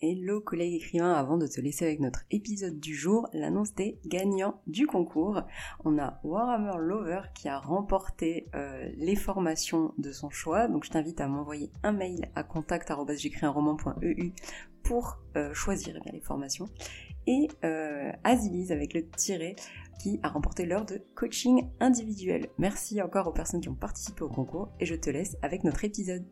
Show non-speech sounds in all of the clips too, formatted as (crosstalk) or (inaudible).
Hello collègues écrivains, avant de te laisser avec notre épisode du jour, l'annonce des gagnants du concours. On a Warhammer Lover qui a remporté euh, les formations de son choix, donc je t'invite à m'envoyer un mail à contact.j'écris-un-roman.eu pour euh, choisir eh les formations. Et euh, avec le tiré qui a remporté l'heure de coaching individuel. Merci encore aux personnes qui ont participé au concours et je te laisse avec notre épisode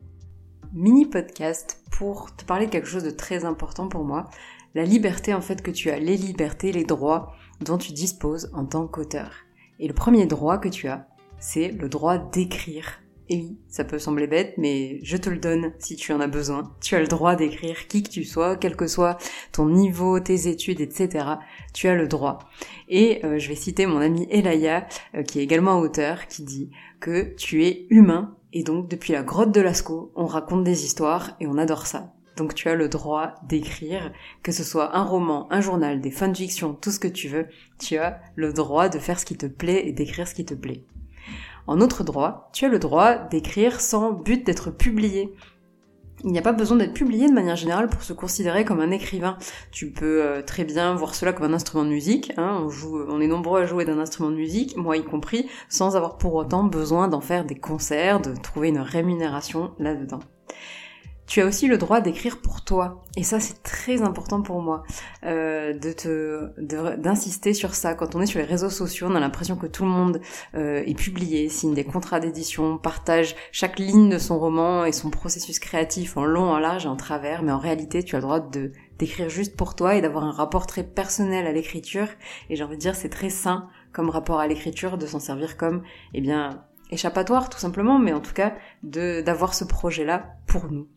mini podcast pour te parler de quelque chose de très important pour moi, la liberté en fait que tu as, les libertés, les droits dont tu disposes en tant qu'auteur. Et le premier droit que tu as, c'est le droit d'écrire. Et oui, ça peut sembler bête, mais je te le donne si tu en as besoin. Tu as le droit d'écrire qui que tu sois, quel que soit ton niveau, tes études, etc. Tu as le droit. Et euh, je vais citer mon ami Elaya, euh, qui est également auteur, qui dit que tu es humain et donc, depuis la grotte de Lascaux, on raconte des histoires et on adore ça. Donc tu as le droit d'écrire, que ce soit un roman, un journal, des fanfictions, tout ce que tu veux, tu as le droit de faire ce qui te plaît et d'écrire ce qui te plaît. En autre droit, tu as le droit d'écrire sans but d'être publié. Il n'y a pas besoin d'être publié de manière générale pour se considérer comme un écrivain. Tu peux euh, très bien voir cela comme un instrument de musique. Hein. On, joue, on est nombreux à jouer d'un instrument de musique, moi y compris, sans avoir pour autant besoin d'en faire des concerts, de trouver une rémunération là-dedans tu as aussi le droit d'écrire pour toi. Et ça, c'est très important pour moi euh, de te d'insister sur ça. Quand on est sur les réseaux sociaux, on a l'impression que tout le monde euh, est publié, signe des contrats d'édition, partage chaque ligne de son roman et son processus créatif en long, en large et en travers. Mais en réalité, tu as le droit de d'écrire juste pour toi et d'avoir un rapport très personnel à l'écriture. Et j'ai envie de dire, c'est très sain comme rapport à l'écriture de s'en servir comme, eh bien, échappatoire tout simplement, mais en tout cas de d'avoir ce projet-là pour nous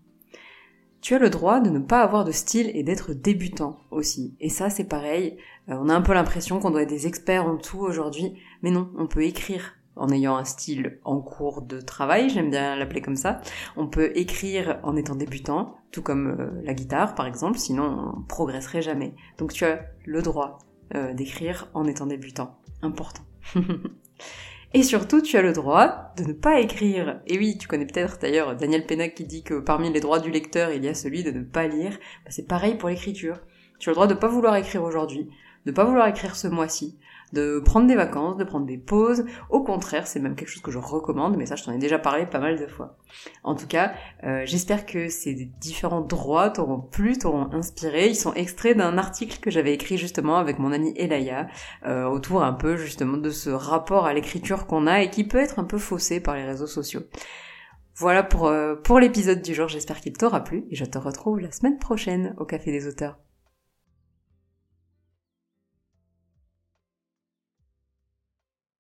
tu as le droit de ne pas avoir de style et d'être débutant aussi. Et ça, c'est pareil. Euh, on a un peu l'impression qu'on doit être des experts en tout aujourd'hui, mais non, on peut écrire en ayant un style en cours de travail, j'aime bien l'appeler comme ça. On peut écrire en étant débutant, tout comme euh, la guitare par exemple, sinon on progresserait jamais. Donc tu as le droit euh, d'écrire en étant débutant. Important. (laughs) Et surtout, tu as le droit de ne pas écrire. Et oui, tu connais peut-être d'ailleurs Daniel Pénac qui dit que parmi les droits du lecteur, il y a celui de ne pas lire. Bah, c'est pareil pour l'écriture. Tu as le droit de pas vouloir écrire aujourd'hui, de pas vouloir écrire ce mois-ci, de prendre des vacances, de prendre des pauses. Au contraire, c'est même quelque chose que je recommande, mais ça, je t'en ai déjà parlé pas mal de fois. En tout cas, euh, j'espère que ces différents droits t'auront plu, t'auront inspiré. Ils sont extraits d'un article que j'avais écrit justement avec mon ami Elaya, euh, autour un peu justement de ce rapport à l'écriture qu'on a et qui peut être un peu faussé par les réseaux sociaux. Voilà pour, euh, pour l'épisode du jour, j'espère qu'il t'aura plu et je te retrouve la semaine prochaine au Café des auteurs.